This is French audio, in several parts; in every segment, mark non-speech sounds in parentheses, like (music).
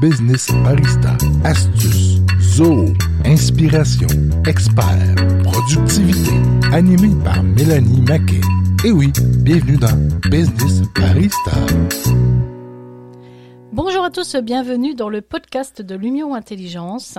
business barista, astuces, zoo, inspiration, expert, productivité, animé par Mélanie Maquet. Et oui, bienvenue dans Business Barista. Bonjour à tous, bienvenue dans le podcast de l'Union Intelligence.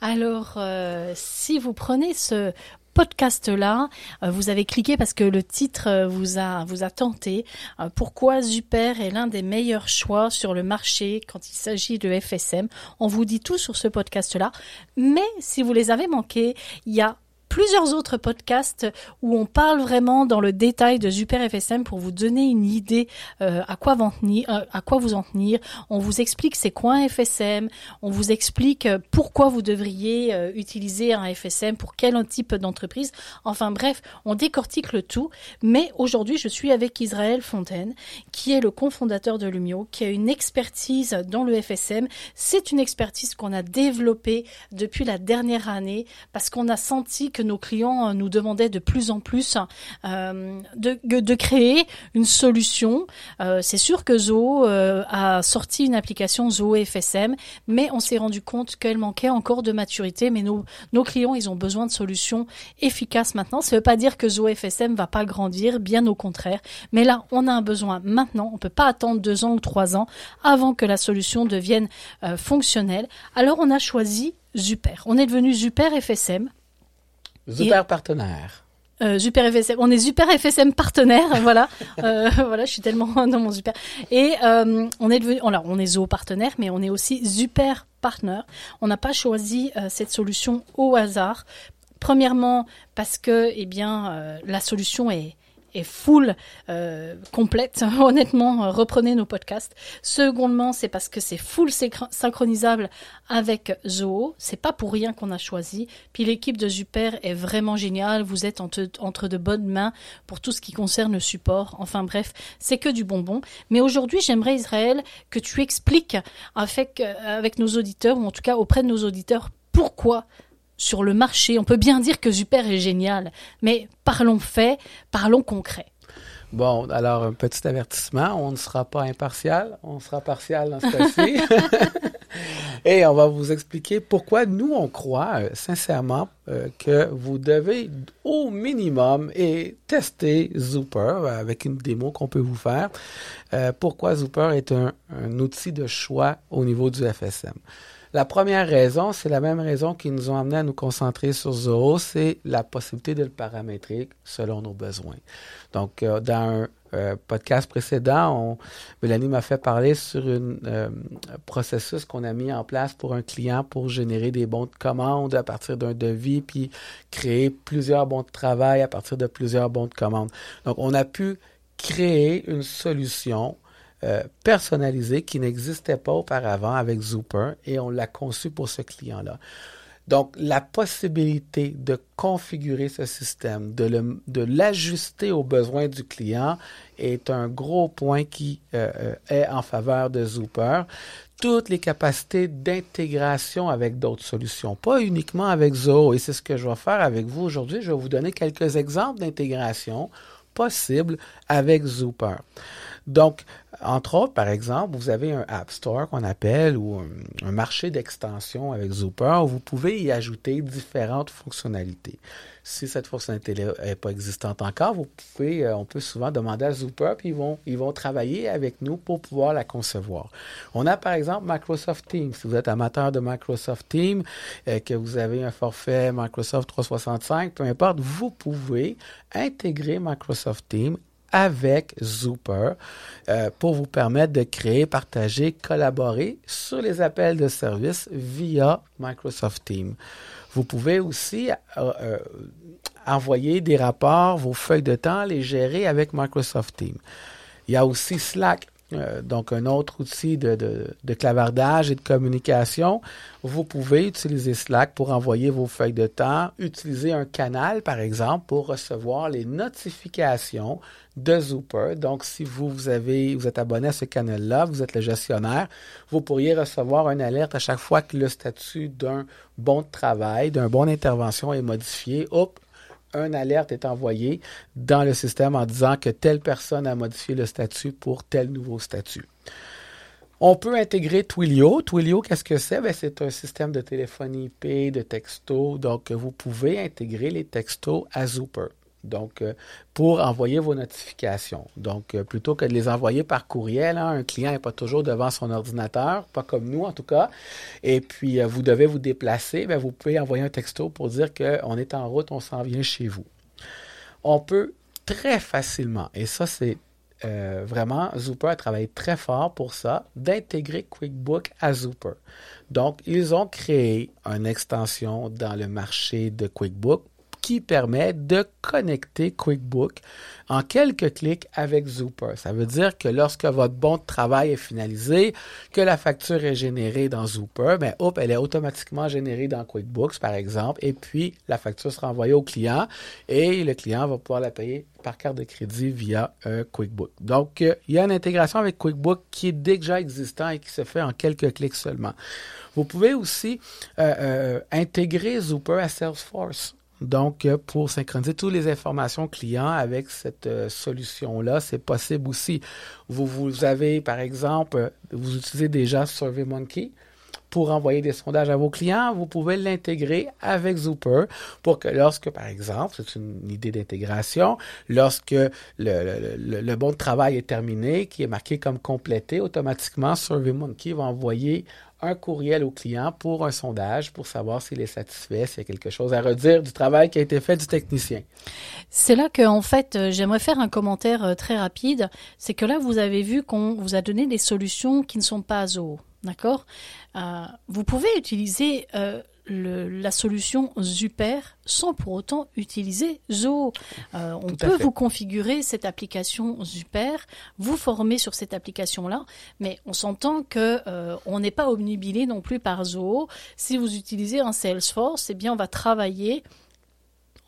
Alors, euh, si vous prenez ce podcast-là, euh, vous avez cliqué parce que le titre euh, vous a, vous a tenté. Euh, pourquoi Zuper est l'un des meilleurs choix sur le marché quand il s'agit de FSM On vous dit tout sur ce podcast-là. Mais si vous les avez manqués, il y a plusieurs autres podcasts où on parle vraiment dans le détail de Super FSM pour vous donner une idée euh, à quoi vous tenir, euh, à quoi vous en tenir. On vous explique c'est quoi un FSM, on vous explique euh, pourquoi vous devriez utiliser un FSM pour quel type d'entreprise. Enfin bref, on décortique le tout. Mais aujourd'hui, je suis avec Israël Fontaine, qui est le cofondateur de Lumio, qui a une expertise dans le FSM. C'est une expertise qu'on a développée depuis la dernière année parce qu'on a senti que nos clients euh, nous demandaient de plus en plus euh, de, créer une solution. Euh, c'est sûr que Zoho a sorti une application Zoho FSM, mais on s'est rendu compte qu'elle manquait encore de maturité. Mais nos, clients, ils ont besoin de solutions efficaces maintenant. Ça ne veut pas dire que Zoho FSM va pas grandir, bien au contraire. Mais là, on a un besoin maintenant. On peut pas attendre deux ans ou trois ans avant que la solution devienne fonctionnelle. Alors, on a choisi Zuper. On est devenu Zuper FSM Super partenaire. Euh, super FSM. On est super FSM partenaire, (laughs) voilà. Euh, (laughs) voilà, je suis tellement (laughs) dans mon super. Et euh, on est devenu, alors on est Zoo partenaire, mais on est aussi super partner. On n'a pas choisi euh, cette solution au hasard. Premièrement, parce que, eh bien, la solution est est full euh, complète. (laughs) Honnêtement, euh, reprenez nos podcasts. Secondement, c'est parce que c'est full synchronisable avec Zoho. C'est pas pour rien qu'on a choisi. Puis l'équipe de Super est vraiment géniale. Vous êtes entre, entre de bonnes mains pour tout ce qui concerne le support. Enfin bref, c'est que du bonbon. Mais aujourd'hui, j'aimerais Israël que tu expliques avec, euh, avec nos auditeurs ou en tout cas auprès de nos auditeurs pourquoi sur le marché. On peut bien dire que Super est génial, mais parlons fait, parlons concret. Bon, alors un petit avertissement, on ne sera pas impartial, on sera partial dans ce cas-ci. (laughs) (laughs) Et on va vous expliquer pourquoi nous, on croit euh, sincèrement euh, que vous devez au minimum et tester Zooper avec une démo qu'on peut vous faire. Euh, pourquoi Zooper est un, un outil de choix au niveau du FSM. La première raison, c'est la même raison qui nous ont amené à nous concentrer sur Zoho, c'est la possibilité de le paramétrer selon nos besoins. Donc, euh, dans un euh, podcast précédent, Mélanie m'a fait parler sur un euh, processus qu'on a mis en place pour un client pour générer des bons de commande à partir d'un devis, puis créer plusieurs bons de travail à partir de plusieurs bons de commande. Donc, on a pu créer une solution euh, personnalisé qui n'existait pas auparavant avec Zooper et on l'a conçu pour ce client-là. Donc, la possibilité de configurer ce système, de l'ajuster aux besoins du client est un gros point qui euh, euh, est en faveur de Zooper. Toutes les capacités d'intégration avec d'autres solutions, pas uniquement avec Zoho. Et c'est ce que je vais faire avec vous aujourd'hui. Je vais vous donner quelques exemples d'intégration possibles avec Zooper. Donc, entre autres, par exemple, vous avez un App Store qu'on appelle ou un, marché d'extension avec Zooper où vous pouvez y ajouter différentes fonctionnalités. Si cette fonctionnalité n'est pas existante encore, vous pouvez, euh, on peut souvent demander à Zooper, puis ils vont, ils vont travailler avec nous pour pouvoir la concevoir. On a par exemple Microsoft Teams. Si vous êtes amateur de Microsoft Teams, euh, que vous avez un forfait Microsoft 365, peu importe, vous pouvez intégrer Microsoft Teams avec Zooper euh, pour vous permettre de créer, partager, collaborer sur les appels de service via Microsoft Teams. Vous pouvez aussi euh, euh, envoyer des rapports, vos feuilles de temps, les gérer avec Microsoft Teams. Il y a aussi Slack. Euh, donc un autre outil de, clavardage et de communication. Vous pouvez utiliser Slack pour envoyer vos feuilles de temps, utiliser un canal, par exemple, pour recevoir les notifications de Zooper. Donc, si vous, vous avez, vous êtes abonné à ce canal-là, vous êtes le gestionnaire, vous pourriez recevoir une alerte à chaque fois que le statut d'un bon travail, d'un bon intervention est modifié. Hop, un alerte est envoyé dans le système en disant que telle personne a modifié le statut pour tel nouveau statut. On peut intégrer Twilio. Twilio, qu'est-ce que c'est? Ben, c'est un système de téléphonie IP, de texto. Donc, vous pouvez intégrer les textos à Zooper. Donc, euh, pour envoyer vos notifications. Donc, euh, plutôt que de les envoyer par courriel, hein, un client n'est pas toujours devant son ordinateur, pas comme nous en tout cas, et puis euh, vous devez vous déplacer, bien, vous pouvez envoyer un texto pour dire qu'on est en route, on s'en vient chez vous. On peut très facilement, et ça c'est vraiment, Zooper a travaillé très fort pour ça, d'intégrer QuickBook à Zooper. Donc, ils ont créé une extension dans le marché de QuickBook qui permet de connecter QuickBook en quelques clics avec Zooper. Ça veut dire que lorsque votre bon de travail est finalisé, que la facture est générée dans Zooper, ben, hop, elle est automatiquement générée dans QuickBooks, par exemple, et puis la facture sera envoyée au client et le client va pouvoir la payer par carte de crédit via un QuickBook. Donc, euh, il y a une intégration avec QuickBook qui est déjà existant et qui se fait en quelques clics seulement. Vous pouvez aussi euh, euh, intégrer Zooper à Salesforce. Donc, euh, pour synchroniser toutes les informations clients avec cette euh, solution-là, c'est possible aussi. Vous, vous avez, par exemple, euh, vous utilisez déjà SurveyMonkey pour envoyer des sondages à vos clients, vous pouvez l'intégrer avec Zooper pour que lorsque, par exemple, c'est une idée d'intégration, lorsque le, bon travail est terminé, qui est marqué comme complété, automatiquement, SurveyMonkey va envoyer un courriel au client pour un sondage pour savoir s'il est satisfait, s'il y a quelque chose à redire du travail qui a été fait du technicien. C'est là que, en fait, euh, j'aimerais faire un commentaire euh, très rapide. C'est que là, vous avez vu qu'on vous a donné des solutions qui ne sont pas Zoho. D'accord euh, Vous pouvez utiliser la solution Zuper sans pour autant utiliser Zoho. Euh, on peut vous configurer cette application Zuper, vous former sur cette application-là, mais on s'entend que euh, on n'est pas omnibilé non plus par Zoho. Si vous utilisez un Salesforce, eh bien on va travailler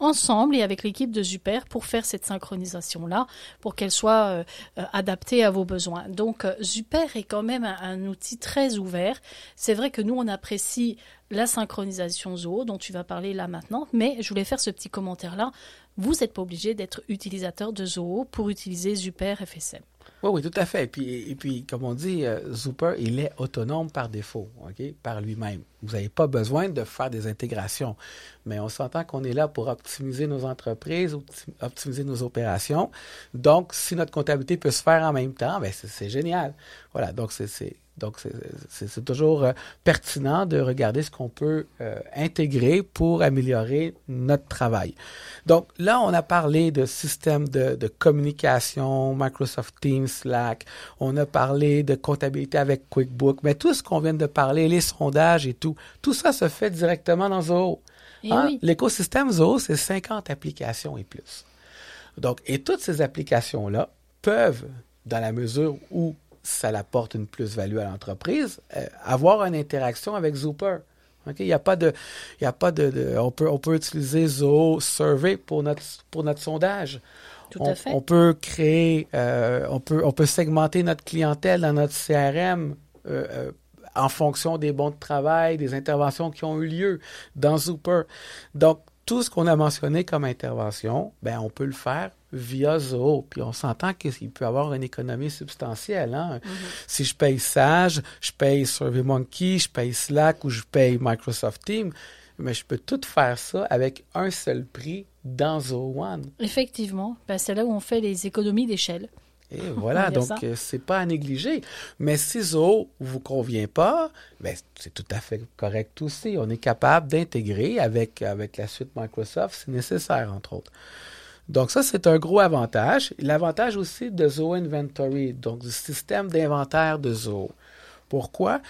ensemble et avec l'équipe de Zuper pour faire cette synchronisation-là, pour qu'elle soit euh, euh, adaptée à vos besoins. Donc euh, Zuper est quand même un, outil très ouvert. C'est vrai que nous, on apprécie la synchronisation Zoho dont tu vas parler là maintenant, mais je voulais faire ce petit commentaire-là. Vous n'êtes pas obligé d'être utilisateur de Zoho pour utiliser Zuper FSM. Oui, oui, tout à fait. Et puis, puis comme on dit, euh, Zooper, il est autonome par défaut, OK, par lui-même. Vous n'avez pas besoin de faire des intégrations. Mais on s'entend qu'on est là pour optimiser nos entreprises, optimiser nos opérations. Donc, si notre comptabilité peut se faire en même temps, ben c'est génial. Voilà, donc c'est donc, c'est toujours euh, pertinent de regarder ce qu'on peut euh, intégrer pour améliorer notre travail. Donc, là, on a parlé de systèmes de, de, communication, Microsoft Teams, Slack. On a parlé de comptabilité avec QuickBook. Mais tout ce qu'on vient de parler, les sondages et tout, tout ça se fait directement dans Zoho. Hein? L'écosystème Zoho, c'est 50 applications et plus. Donc, et toutes ces applications-là peuvent, dans la mesure où ça apporte une plus-value à l'entreprise, euh, avoir une interaction avec Zooper. Il n'y a pas de, il y a pas de, on peut, on peut utiliser Zoho Survey pour notre, pour notre sondage. Tout on, à fait. on peut créer, euh, on peut, on peut segmenter notre clientèle dans notre CRM euh, euh, en fonction des bons de travail, des interventions qui ont eu lieu dans Zooper. Donc, tout ce qu'on a mentionné comme intervention, ben, on peut le faire via Zoho. Puis on s'entend qu'il peut y avoir une économie substantielle. Hein? Mm-hmm. Si je paye Sage, je paye SurveyMonkey, je paye Slack ou je paye Microsoft Teams, mais je peux tout faire ça avec un seul prix dans Zoho One. Effectivement, ben, c'est là où on fait les économies d'échelle. Et (laughs) voilà, donc euh, c'est pas à négliger. Mais si Zoho vous convient pas, ben, c'est tout à fait correct aussi. On est capable d'intégrer avec, avec la suite Microsoft, c'est nécessaire, entre autres. Donc ça, c'est un gros avantage. L'avantage aussi de Zoho Inventory, donc du système d'inventaire de Zoho. Pourquoi?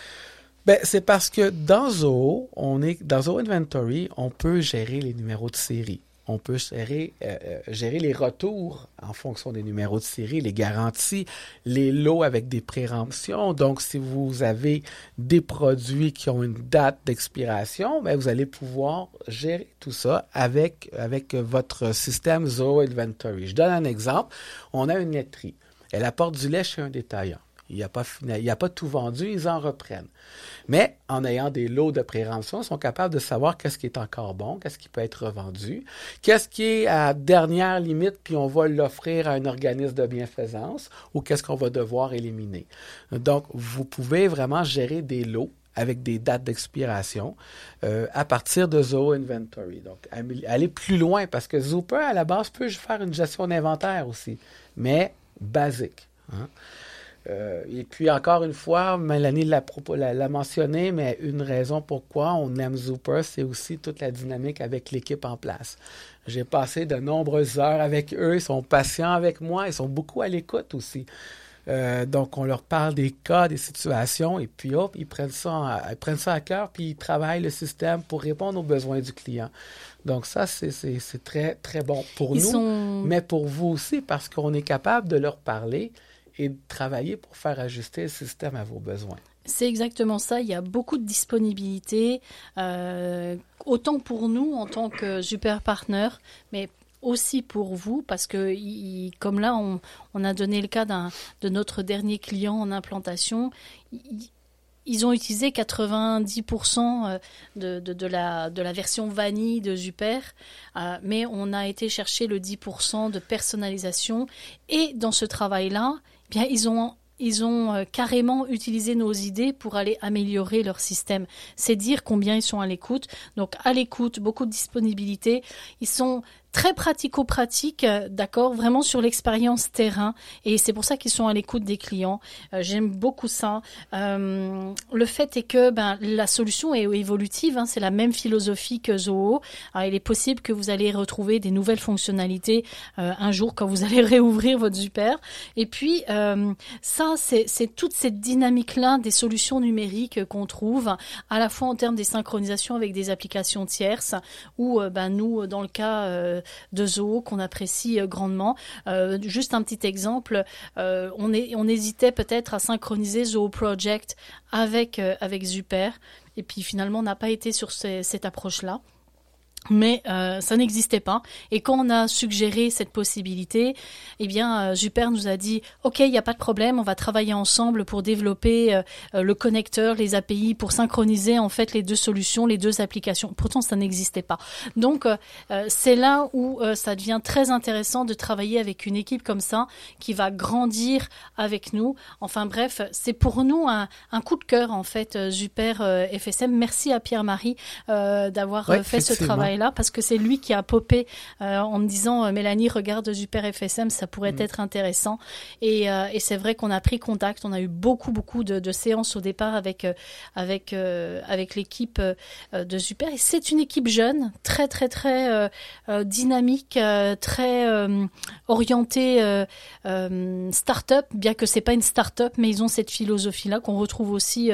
Ben, c'est parce que dans Zoho, on est, dans Zoho Inventory, on peut gérer les numéros de série on peut gérer, euh, euh, gérer les retours en fonction des numéros de série, les garanties, les lots avec des préemptions. Donc, si vous avez des produits qui ont une date d'expiration, ben, vous allez pouvoir gérer tout ça avec, votre système Zoho Inventory. Je donne un exemple. On a une laiterie. Elle apporte du lait chez un détaillant. Il n'y a, pas, tout vendu, ils en reprennent. Mais en ayant des lots de prévention, ils sont capables de savoir qu'est-ce qui est encore bon, qu'est-ce qui peut être revendu, qu'est-ce qui est à dernière limite, puis on va l'offrir à un organisme de bienfaisance, ou qu'est-ce qu'on va devoir éliminer. Donc, vous pouvez vraiment gérer des lots avec des dates d'expiration euh, à partir de Zoo Inventory. Donc, aller plus loin parce que Zooper, à la base, peut faire une gestion d'inventaire aussi, mais basique. Hein. Euh, et puis, encore une fois, Mélanie l'a mentionné, mais une raison pourquoi on aime Zooper, c'est aussi toute la dynamique avec l'équipe en place. J'ai passé de nombreuses heures avec eux, ils sont patients avec moi, ils sont beaucoup à l'écoute aussi. Euh, donc, on leur parle des cas, des situations, et puis hop, ils prennent ça, ils prennent ça à cœur, puis ils travaillent le système pour répondre aux besoins du client. Donc, ça, c'est très, très bon pour nous, mais pour vous aussi, parce qu'on est capable de leur parler et de travailler pour faire ajuster le système à vos besoins. C'est exactement ça. Il y a beaucoup de disponibilité, euh, autant pour nous en tant que super partner, mais aussi pour vous, parce que comme là, on, a donné le cas de notre dernier client en implantation, ils ont utilisé 90% euh, de, la, version vanille de Super, euh, mais on a été chercher le 10% de personnalisation. Et dans ce travail-là, bien, ils ont ils ont euh, carrément utilisé nos idées pour aller améliorer leur système. C'est dire combien ils sont à l'écoute. Donc à l'écoute, beaucoup de disponibilité. Ils sont très pratico-pratique, euh, d'accord, vraiment sur l'expérience terrain. Et c'est pour ça qu'ils sont à l'écoute des clients. Euh, j'aime beaucoup ça. Euh, le fait est que ben, la solution est évolutive. Hein, c'est la même philosophie que Zoho. il est possible que vous allez retrouver des nouvelles fonctionnalités un jour quand vous (laughs) allez réouvrir votre super. Et puis ça, c'est toute cette dynamique-là des solutions numériques qu'on trouve, à la fois en termes des synchronisations avec des applications tierces, ou ben, nous, dans le cas de zoo qu'on apprécie euh, grandement. Euh, juste un petit exemple, euh, on, est, on hésitait peut-être à synchroniser Zoo Project avec, avec Zuper, et puis finalement on n'a pas été sur cette approche-là mais euh, ça n'existait pas. Et quand on a suggéré cette possibilité, eh bien, euh, nous a dit OK, il n'y a pas de problème, on va travailler ensemble pour développer euh, euh, le connecteur, les API, pour synchroniser en fait les deux solutions, les deux applications. Pourtant, ça n'existait pas. Donc, c'est là où ça devient très intéressant de travailler avec une équipe comme ça qui va grandir avec nous. Enfin bref, c'est pour nous un, un, coup de cœur en fait, Super FSM. Merci à Pierre-Marie d'avoir fait ce travail là parce que c'est lui qui a popé euh, en me disant euh, Mélanie regarde Super FSM ça pourrait mm. être intéressant. Et, euh, et c'est vrai qu'on a pris contact. On a eu beaucoup beaucoup de, de séances au départ avec avec avec l'équipe de Super. Et c'est une équipe jeune très très très dynamique très orientée start-up bien que c'est pas une start-up mais ils ont cette philosophie là qu'on retrouve aussi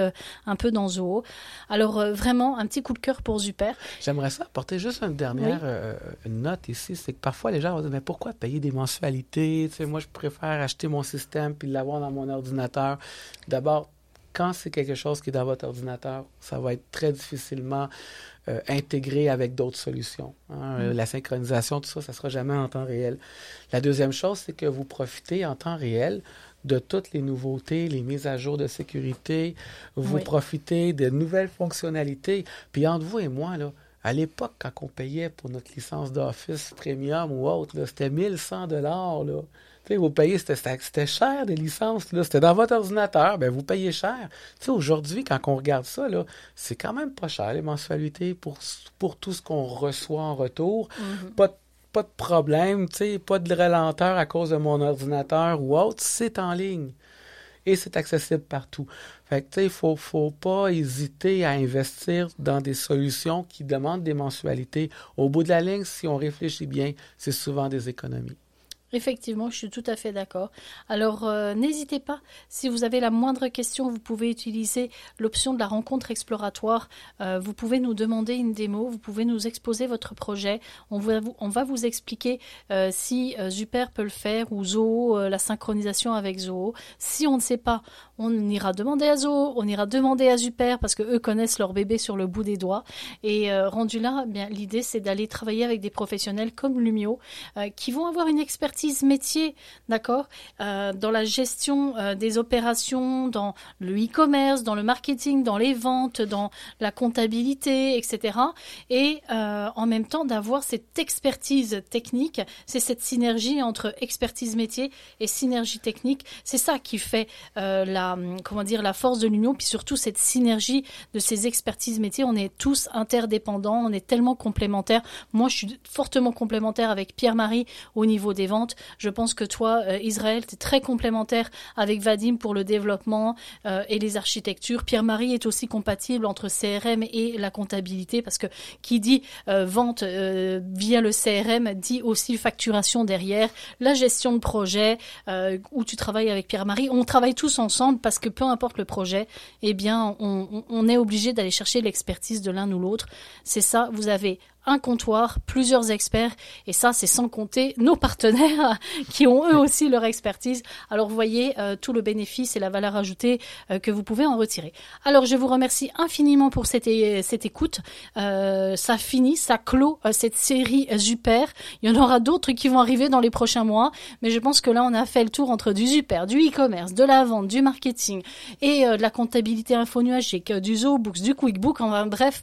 un peu dans Zoho. Alors vraiment un petit coup de cœur pour Super. J'aimerais ça apporter juste juste une dernière euh, note ici, c'est que parfois les gens vont dire mais pourquoi payer des mensualités? Moi je préfère acheter mon système puis l'avoir dans mon ordinateur. D'abord, quand c'est quelque chose qui est dans votre ordinateur, ça va être très difficilement euh, intégré avec d'autres solutions. Hein. Mm. La synchronisation, tout ça, ça sera jamais en temps réel. La deuxième chose, c'est que vous profitez en temps réel de toutes les nouveautés, les mises à jour de sécurité, vous profitez de nouvelles fonctionnalités. Puis entre vous et moi, là, à l'époque, quand on payait pour notre licence d'Office Premium ou autre, c'était 1100 dollars. Vous payez, c'était cher des licences. C'était dans votre ordinateur, ben vous payez cher. Aujourd'hui, quand on regarde ça, c'est quand même pas cher les mensualités pour, pour tout ce qu'on reçoit en retour. Mm-hmm. Pas, pas de problème, pas de relenteur à cause de mon ordinateur ou autre, c'est en ligne et c'est accessible partout. Fait que, il faut, faut pas hésiter à investir dans des solutions qui demandent des mensualités. Au bout de la ligne, si on réfléchit bien, c'est souvent des économies. Effectivement, je suis tout à fait d'accord. Alors, euh, n'hésitez pas, si vous avez la moindre question, vous pouvez utiliser l'option de la rencontre exploratoire. Euh, vous pouvez nous demander une démo, vous pouvez nous exposer votre projet. On va vous, expliquer euh, si Zuper peut le faire ou Zoho, la synchronisation avec Zoho. Si on ne sait pas, on ira demander à Zoho, on ira demander à Zuper parce que eux connaissent leur bébé sur le bout des doigts. Et rendu là, eh bien l'idée c'est d'aller travailler avec des professionnels comme Lumio qui vont avoir une expertise expertise métier, d'accord, euh, dans la gestion euh, des opérations, dans le e-commerce, dans le marketing, dans les ventes, dans la comptabilité, etc. Et euh, en même temps d'avoir cette expertise technique, c'est cette synergie entre expertise métier et synergie technique. C'est ça qui fait la comment dire la force de l'union, puis surtout cette synergie de ces expertises métiers. On est tous interdépendants, on est tellement complémentaires. Moi, je suis fortement complémentaire avec Pierre-Marie au niveau des ventes. Je pense que toi, euh, Israël, tu es très complémentaire avec Vadim pour le développement euh, et les architectures. Pierre-Marie est aussi compatible entre CRM et la comptabilité parce que qui dit euh, vente via le CRM dit aussi facturation derrière, la gestion de projet où tu travailles avec Pierre-Marie. On travaille tous ensemble parce que peu importe le projet, eh bien, on est obligé d'aller chercher l'expertise de l'un ou l'autre. C'est ça, vous avez un comptoir, plusieurs experts, et ça, c'est sans compter nos partenaires (laughs) qui ont eux aussi leur expertise. Alors, vous voyez euh, tout le bénéfice et la valeur ajoutée euh, que vous pouvez en retirer. Alors, je vous remercie infiniment pour cette, cette écoute. Euh, ça finit, ça clôt euh, cette série Super. Il y en aura d'autres qui vont arriver dans les prochains mois, mais je pense que là, on a fait le tour entre du Super, du e-commerce, de la vente, du marketing et euh, de la comptabilité infonuagique, euh, du Zoobooks, du QuickBook, enfin bref.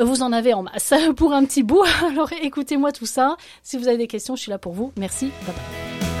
Vous en avez en masse (laughs) pour un petit bout. Alors écoutez-moi tout ça. Si vous avez des questions, je suis là pour vous. Merci. Bye bye.